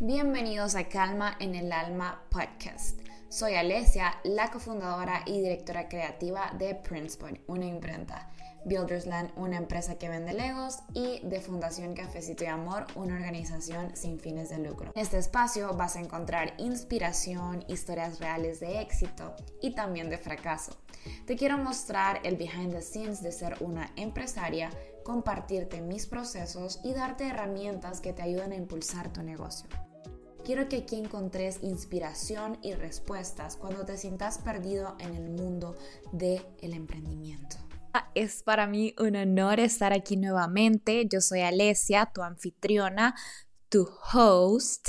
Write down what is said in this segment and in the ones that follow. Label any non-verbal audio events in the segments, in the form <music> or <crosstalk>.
Bienvenidos a Calma en el Alma Podcast. Soy Alesia, la cofundadora y directora creativa de Princepoint, una imprenta. Buildersland, una empresa que vende legos, y de Fundación Cafecito y Amor, una organización sin fines de lucro. En este espacio vas a encontrar inspiración, historias reales de éxito y también de fracaso. Te quiero mostrar el behind the scenes de ser una empresaria, compartirte mis procesos y darte herramientas que te ayuden a impulsar tu negocio. Quiero que aquí encontres inspiración y respuestas cuando te sientas perdido en el mundo del emprendimiento. Es para mí un honor estar aquí nuevamente. Yo soy Alesia, tu anfitriona, tu host,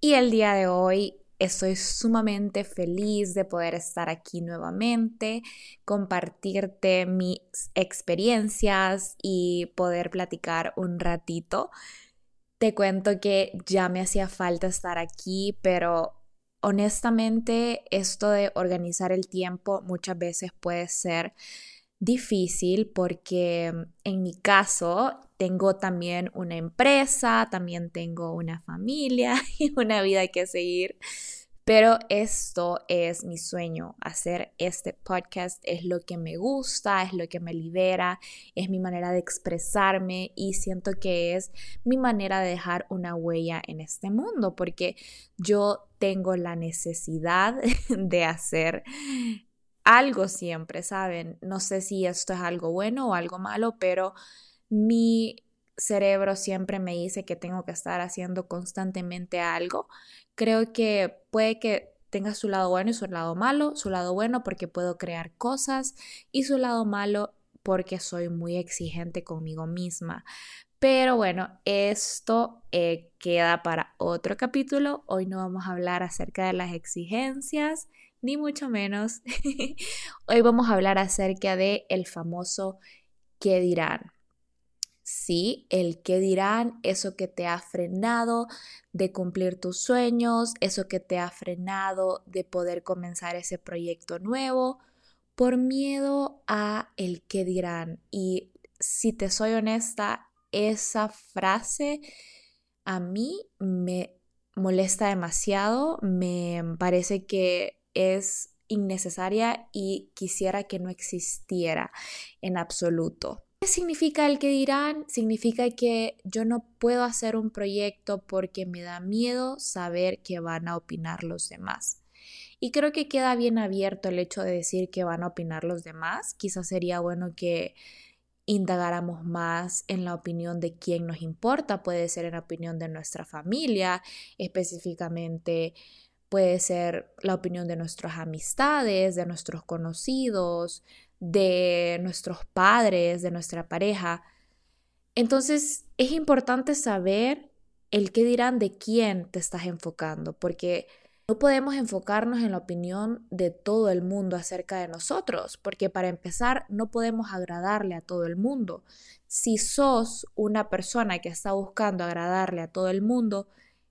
y el día de hoy estoy sumamente feliz de poder estar aquí nuevamente, compartirte mis experiencias y poder platicar un ratito. Te cuento que ya me hacía falta estar aquí, pero honestamente esto de organizar el tiempo muchas veces puede ser difícil porque mm, en mi caso tengo también una empresa, también tengo una familia <laughs> y una vida que seguir. Pero esto es mi sueño, hacer este podcast es lo que me gusta, es lo que me libera, es mi manera de expresarme y siento que es mi manera de dejar una huella en este mundo porque yo tengo la necesidad <laughs> de hacer algo siempre, ¿saben? No sé si esto es algo bueno o algo malo, pero mi cerebro siempre me dice que tengo que estar haciendo constantemente algo. Creo que puede que tenga su lado bueno y su lado malo. Su lado bueno porque puedo crear cosas y su lado malo porque soy muy exigente conmigo misma. Pero bueno, esto eh, queda para otro capítulo. Hoy no vamos a hablar acerca de las exigencias ni mucho menos. <laughs> Hoy vamos a hablar acerca de el famoso qué dirán. Sí, el qué dirán, eso que te ha frenado de cumplir tus sueños, eso que te ha frenado de poder comenzar ese proyecto nuevo por miedo a el qué dirán. Y si te soy honesta, esa frase a mí me molesta demasiado, me parece que es innecesaria y quisiera que no existiera en absoluto. ¿Qué significa el que dirán? Significa que yo no puedo hacer un proyecto porque me da miedo saber qué van a opinar los demás. Y creo que queda bien abierto el hecho de decir que van a opinar los demás. Quizás sería bueno que indagáramos más en la opinión de quién nos importa. Puede ser en la opinión de nuestra familia, específicamente puede ser la opinión de nuestras amistades, de nuestros conocidos, de nuestros padres, de nuestra pareja. Entonces es importante saber el qué dirán de quién te estás enfocando, porque no podemos enfocarnos en la opinión de todo el mundo acerca de nosotros, porque para empezar no podemos agradarle a todo el mundo. Si sos una persona que está buscando agradarle a todo el mundo,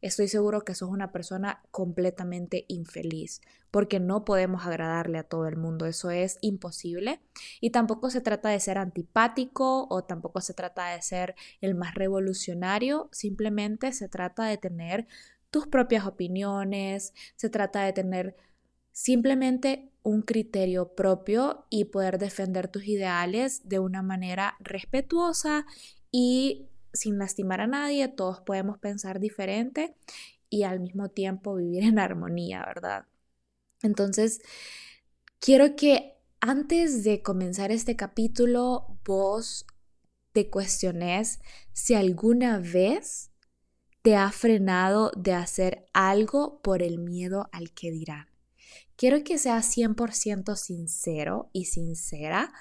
estoy seguro que sos una persona completamente infeliz, porque no podemos agradarle a todo el mundo, eso es imposible. Y tampoco se trata de ser antipático o tampoco se trata de ser el más revolucionario, simplemente se trata de tener tus propias opiniones, se trata de tener simplemente un criterio propio y poder defender tus ideales de una manera respetuosa y sin lastimar a nadie, todos podemos pensar diferente y al mismo tiempo vivir en armonía, ¿verdad? Entonces, quiero que antes de comenzar este capítulo, vos te cuestiones si alguna vez te ha frenado de hacer algo por el miedo al que dirán. Quiero que seas 100% sincero y sincera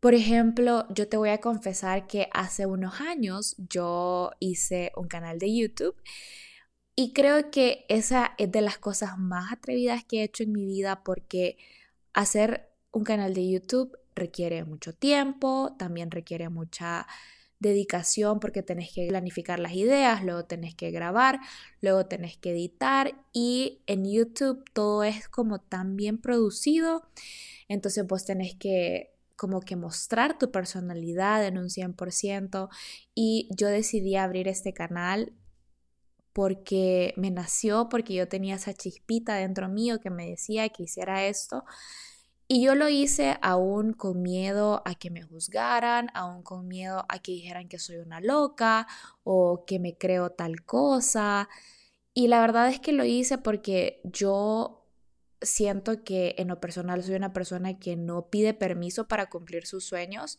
por ejemplo, yo te voy a confesar que hace unos años yo hice un canal de YouTube y creo que esa es de las cosas más atrevidas que he hecho en mi vida porque hacer un canal de YouTube requiere mucho tiempo, también requiere mucha dedicación porque tenés que planificar las ideas, luego tenés que grabar, luego tenés que editar y en YouTube todo es como tan bien producido, entonces vos tenés que como que mostrar tu personalidad en un 100% y yo decidí abrir este canal porque me nació, porque yo tenía esa chispita dentro mío que me decía que hiciera esto. Y yo lo hice aún con miedo a que me juzgaran, aún con miedo a que dijeran que soy una loca o que me creo tal cosa. Y la verdad es que lo hice porque yo siento que en lo personal soy una persona que no pide permiso para cumplir sus sueños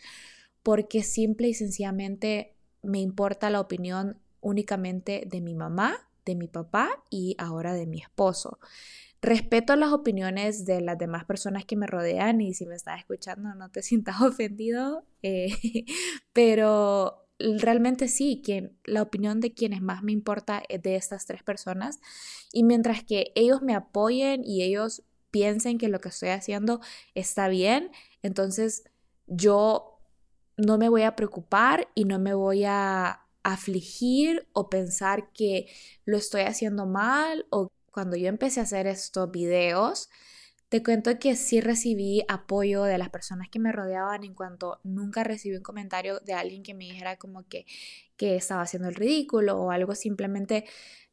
porque simple y sencillamente me importa la opinión únicamente de mi mamá, de mi papá y ahora de mi esposo. Respeto las opiniones de las demás personas que me rodean y si me estás escuchando no te <laughs> sientas ofendido, eh, <laughs> pero realmente sí, quien, la opinión de quienes más me importa es de estas tres personas. Y mientras que ellos me apoyen y ellos piensen que lo que estoy haciendo está bien, entonces yo no me voy a preocupar y no me voy a afligir o pensar que lo estoy haciendo mal o cuando yo empecé a hacer estos videos, te cuento que sí recibí apoyo de las personas que me rodeaban en cuanto nunca recibí un comentario de alguien que me dijera como que, que estaba haciendo el ridículo o algo, simplemente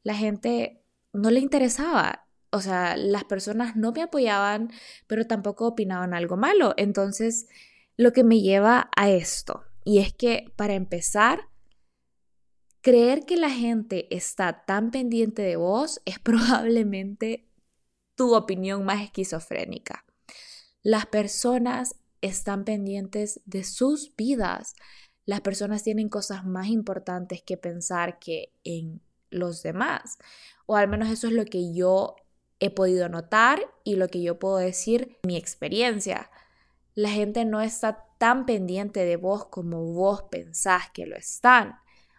la gente no le interesaba. O sea, las personas no me apoyaban, pero tampoco opinaban algo malo. Entonces, lo que me lleva a esto, y es que para empezar, creer que la gente está tan pendiente de vos es <laughs> probablemente tu opinión más esquizofrénica. Las personas están pendientes de sus vidas. Las personas tienen cosas más importantes que pensar que en los demás. O al menos eso es lo que yo he podido notar y lo que yo puedo decir, mi experiencia. La gente no está tan pendiente de vos como vos pensás que lo están.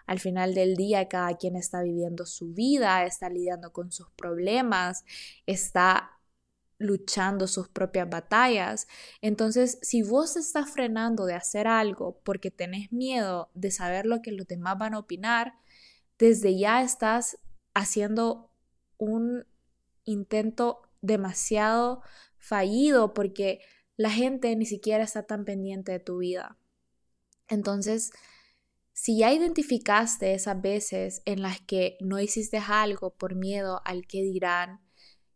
Al final del día, cada quien está viviendo su vida, está lidiando con sus problemas, está luchando sus propias batallas. Entonces, si vos estás frenando de hacer algo porque tenés miedo de saber lo que los demás van a opinar, desde ya estás haciendo un intento demasiado fallido porque la gente ni siquiera está tan pendiente de tu vida. Entonces, si ya identificaste esas veces en las que no hiciste algo por miedo al que dirán,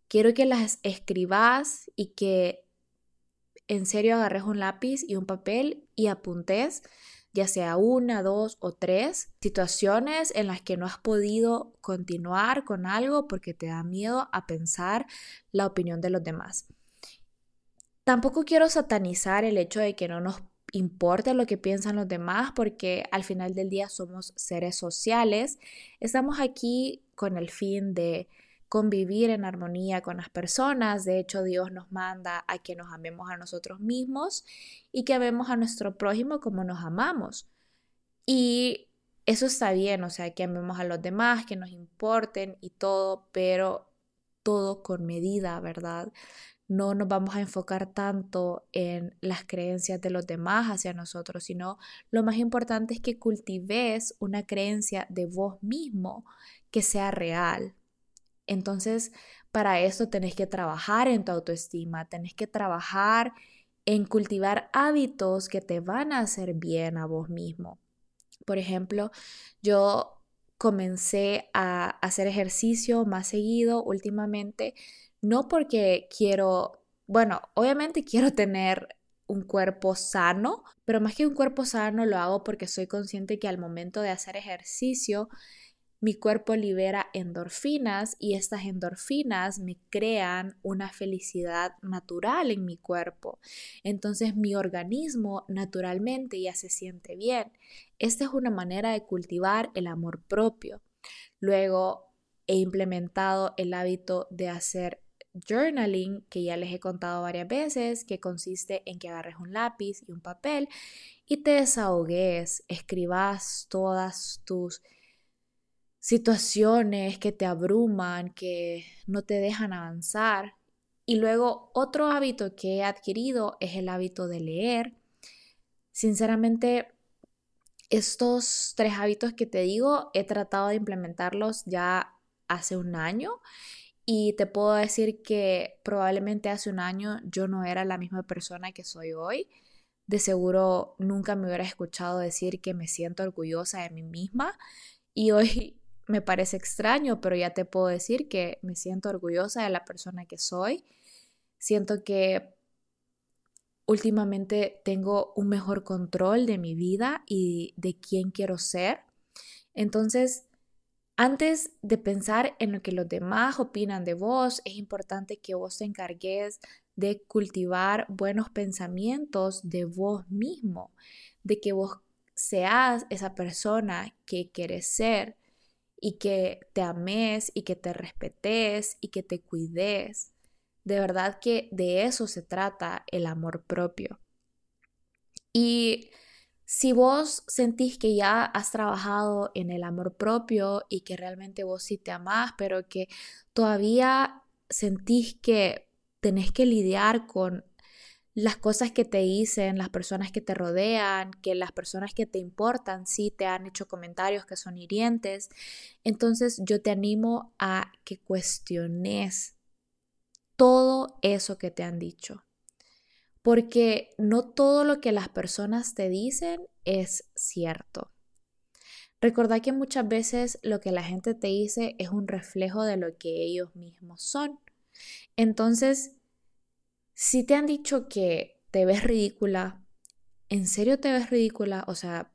quiero que las escribas y que en serio agarres un lápiz y un papel y apuntes, ya sea una, dos o tres situaciones en las que no has podido continuar con algo porque te da miedo a pensar la opinión de los demás. Tampoco quiero satanizar el hecho de que no nos importa lo que piensan los demás porque al final del día somos seres sociales. Estamos aquí con el fin de convivir en armonía con las personas. De hecho, Dios nos manda a que nos amemos a nosotros mismos y que amemos a nuestro prójimo como nos amamos. Y eso está bien, o sea, que amemos a los demás, que nos importen y todo, pero todo con medida, ¿verdad? No nos vamos a enfocar tanto en las creencias de los demás hacia nosotros, sino lo más importante es que cultives una creencia de vos mismo que sea real. Entonces, para eso tenés que trabajar en tu autoestima, tenés que trabajar en cultivar hábitos que te van a hacer bien a vos mismo. Por ejemplo, yo comencé a hacer ejercicio más seguido últimamente no porque quiero, bueno, obviamente quiero tener un cuerpo sano, pero más que un cuerpo sano lo hago porque soy consciente que al momento de hacer ejercicio, mi cuerpo libera endorfinas y estas endorfinas me crean una felicidad natural en mi cuerpo. Entonces mi organismo naturalmente ya se siente bien. Esta es una manera de cultivar el amor propio. Luego he implementado el hábito de hacer journaling, que ya les he contado varias veces, que consiste en que agarres un lápiz y un papel y te desahogues, escribas todas tus situaciones que te abruman, que no te dejan avanzar. Y luego otro hábito que he adquirido es el hábito de leer. Sinceramente, estos tres hábitos que te digo, he tratado de implementarlos ya hace un año y te puedo decir que probablemente hace un año yo no era la misma persona que soy hoy. De seguro nunca me hubiera escuchado decir que me siento orgullosa de mí misma. Y hoy <laughs> me parece extraño, pero ya te puedo decir que me siento orgullosa de la persona que soy. Siento que últimamente tengo un mejor control de mi vida y de quién quiero ser. Entonces, antes de pensar en lo que los demás opinan de vos, es importante que vos te encargues de cultivar buenos pensamientos de vos mismo, de que vos seas esa persona que quieres ser y que te ames y que te respetes y que te cuides. De verdad que de eso se trata el amor propio. Y si vos sentís que ya has trabajado en el amor propio y que realmente vos sí te amás, pero que todavía sentís que tenés que lidiar con las cosas que te dicen, las personas que te rodean, que las personas que te importan sí te han hecho comentarios que son hirientes. Entonces yo te animo a que cuestiones todo eso que te han dicho. Porque no todo lo que las personas te dicen es cierto. Recordad que muchas veces lo que la gente te dice es un reflejo de lo que ellos mismos son. Entonces, si te han dicho que te ves ridícula, ¿en serio te ves ridícula? O sea,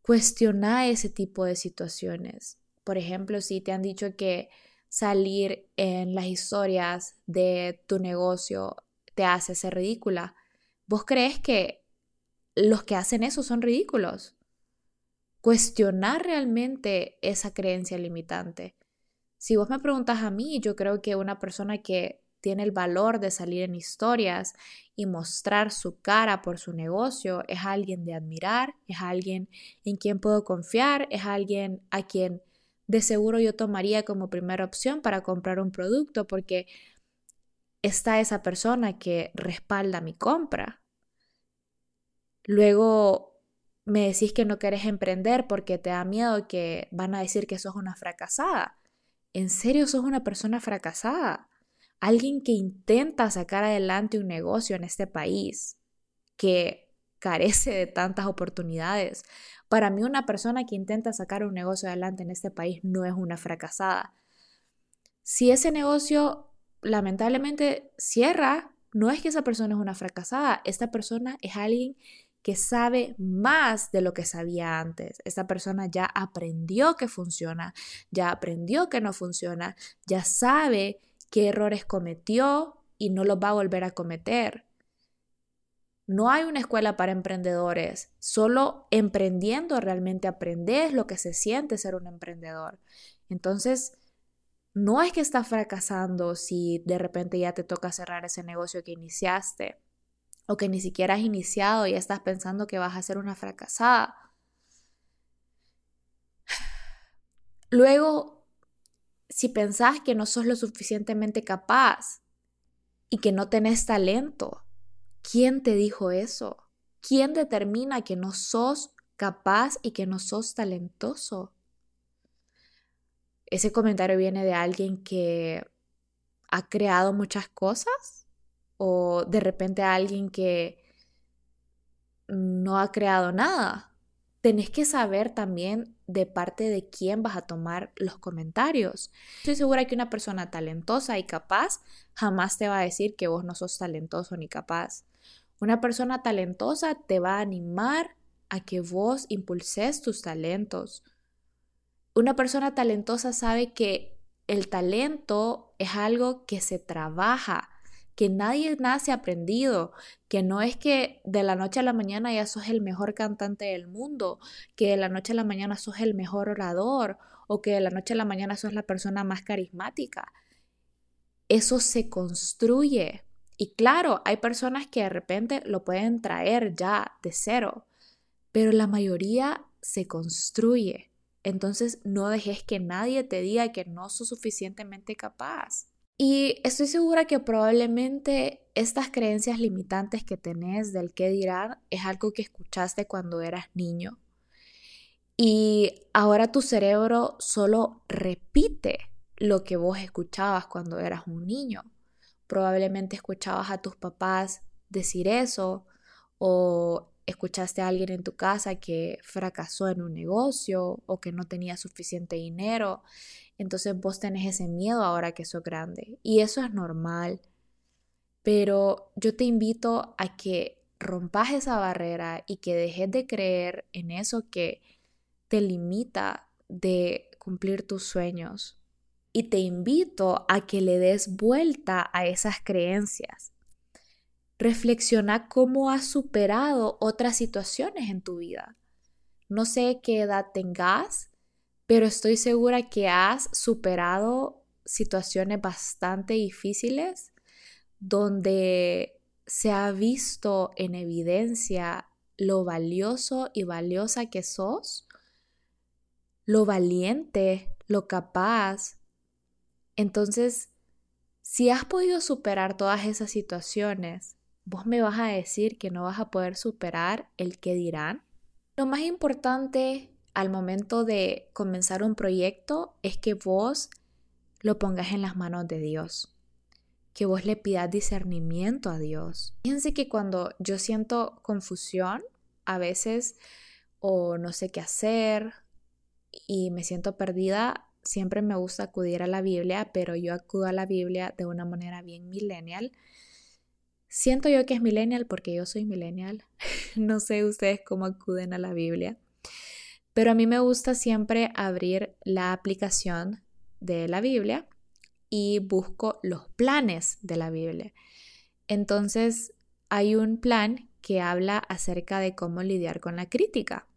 cuestiona ese tipo de situaciones. Por ejemplo, si te han dicho que salir en las historias de tu negocio te hace ser ridícula, ¿vos crees que los que hacen eso son ridículos? Cuestionar realmente esa creencia limitante. Si vos me preguntas a mí, yo creo que una persona que tiene el valor de salir en historias y mostrar su cara por su negocio, es alguien de admirar, es alguien en quien puedo confiar, es alguien a quien de seguro yo tomaría como primera opción para comprar un producto porque está esa persona que respalda mi compra. Luego me decís que no querés emprender porque te da miedo que van a decir que sos una fracasada. ¿En serio sos una persona fracasada? alguien que intenta sacar adelante un negocio en este país que carece de tantas oportunidades. Para mí una persona que intenta sacar un negocio adelante en este país no es una fracasada. Si ese negocio lamentablemente cierra, no es que esa persona es una fracasada, esta persona es alguien que sabe más de lo que sabía antes. Esta persona ya aprendió que funciona, ya aprendió que no funciona, ya sabe qué errores cometió y no los va a volver a cometer. No hay una escuela para emprendedores, solo emprendiendo realmente aprendes lo que se siente ser un emprendedor. Entonces, no es que estás fracasando si de repente ya te toca cerrar ese negocio que iniciaste o que ni siquiera has iniciado y estás pensando que vas a ser una fracasada. <sighs> Luego, si pensás que no sos lo suficientemente capaz y que no tenés talento, ¿quién te dijo eso? ¿Quién determina que no sos capaz y que no sos talentoso? Ese comentario viene de alguien que ha creado muchas cosas o de repente alguien que no ha creado nada tenés que saber también de parte de quién vas a tomar los comentarios. Estoy segura que una persona talentosa y capaz jamás te va a decir que vos no sos talentoso ni capaz. Una persona talentosa te va a animar a que vos impulses tus talentos. Una persona talentosa sabe que el talento es algo que se trabaja, que nadie nace aprendido, que no es que de la noche a la mañana ya sos el mejor cantante del mundo, que de la noche a la mañana sos el mejor orador o que de la noche a la mañana sos la persona más carismática. Eso se construye. Y claro, hay personas que de repente lo pueden traer ya de cero, pero la mayoría se construye. Entonces no dejes que nadie te diga que no sos suficientemente capaz. Y estoy segura que probablemente estas creencias limitantes que tenés del qué dirán es algo que escuchaste cuando eras niño. Y ahora tu cerebro solo repite lo que vos escuchabas cuando eras un niño. Probablemente escuchabas a tus papás decir eso o escuchaste a alguien en tu casa que fracasó en un negocio o que no tenía suficiente dinero. Entonces vos tenés ese miedo ahora que sos grande. Y eso es normal. Pero yo te invito a que rompas esa barrera y que dejes de creer en eso que te limita de cumplir tus sueños. Y te invito a que le des vuelta a esas creencias. Reflexiona cómo has superado otras situaciones en tu vida. No sé qué edad tengas, pero estoy segura que has superado situaciones bastante difíciles donde se ha visto en evidencia lo valioso y valiosa que sos, lo valiente, lo capaz. Entonces, si has podido superar todas esas situaciones, vos me vas a decir que no vas a poder superar el que dirán. Lo más importante al momento de comenzar un proyecto es que vos lo pongas en las manos de Dios, que vos le pidas discernimiento a Dios. Fíjense que cuando yo siento confusión, a veces o no sé qué hacer y me siento perdida, siempre me gusta acudir a la Biblia, pero yo acudo a la Biblia de una manera bien millennial. Siento yo que es millennial porque yo soy millennial. <laughs> no sé ustedes cómo acuden a la Biblia. Pero a mí me gusta siempre abrir la aplicación de la Biblia y busco los planes de la Biblia. Entonces, hay un plan que habla acerca de cómo lidiar con la crítica.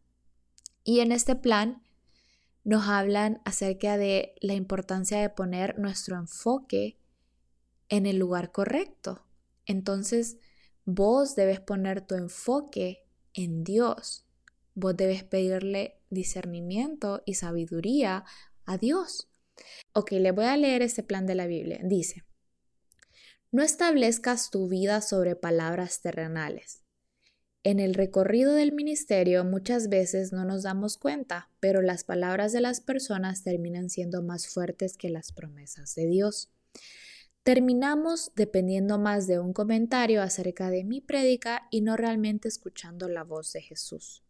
Y en este plan nos hablan acerca de la importancia de poner nuestro enfoque en el lugar correcto. Entonces, vos debes poner tu enfoque en Dios. Vos debes pedirle discernimiento y sabiduría a Dios. Ok, le voy a leer este plan de la Biblia. Dice, no establezcas tu vida sobre palabras terrenales. En el recorrido del ministerio muchas veces no nos damos cuenta, pero las palabras de las personas terminan siendo más fuertes que las promesas de Dios. Terminamos dependiendo más de un comentario acerca de mi prédica y no realmente escuchando la voz de Jesús.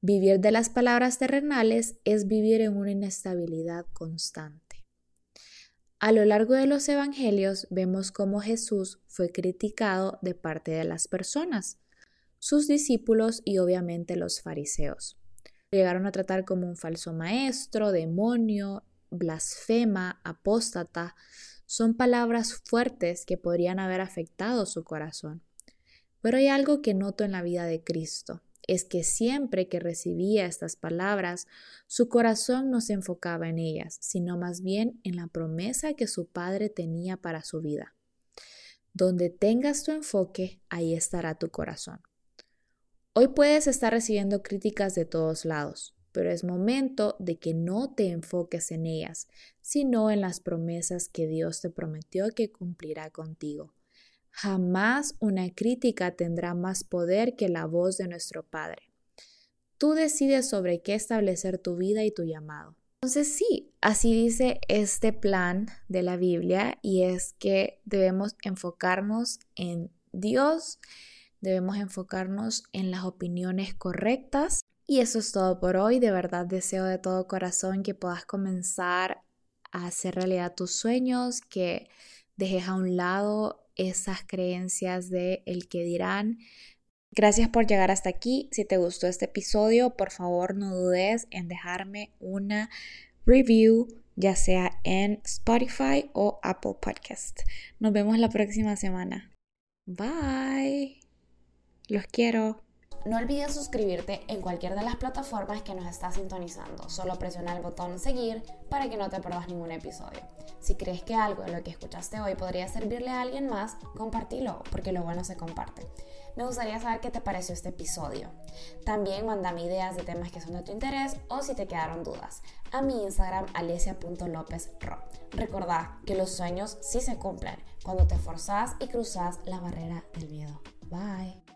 Vivir de las palabras terrenales es vivir en una inestabilidad constante. A lo largo de los evangelios vemos cómo Jesús fue criticado de parte de las personas, sus discípulos y obviamente los fariseos. Llegaron a tratar como un falso maestro, demonio, blasfema, apóstata. Son palabras fuertes que podrían haber afectado su corazón. Pero hay algo que noto en la vida de Cristo es que siempre que recibía estas palabras, su corazón no se enfocaba en ellas, sino más bien en la promesa que su Padre tenía para su vida. Donde tengas tu enfoque, ahí estará tu corazón. Hoy puedes estar recibiendo críticas de todos lados, pero es momento de que no te enfoques en ellas, sino en las promesas que Dios te prometió que cumplirá contigo. Jamás una crítica tendrá más poder que la voz de nuestro Padre. Tú decides sobre qué establecer tu vida y tu llamado. Entonces sí, así dice este plan de la Biblia y es que debemos enfocarnos en Dios, debemos enfocarnos en las opiniones correctas. Y eso es todo por hoy. De verdad deseo de todo corazón que puedas comenzar a hacer realidad tus sueños, que dejes a un lado esas creencias de el que dirán. Gracias por llegar hasta aquí. Si te gustó este episodio, por favor no dudes en dejarme una review, ya sea en Spotify o Apple Podcast. Nos vemos la próxima semana. Bye. Los quiero. No olvides suscribirte en cualquier de las plataformas que nos está sintonizando. Solo presiona el botón seguir para que no te pierdas ningún episodio. Si crees que algo de lo que escuchaste hoy podría servirle a alguien más, compartilo, porque lo bueno se comparte. Me gustaría saber qué te pareció este episodio. También mandame ideas de temas que son de tu interés o si te quedaron dudas a mi Instagram alesia.lopezro. Recordá que los sueños sí se cumplen cuando te forzás y cruzas la barrera del miedo. Bye.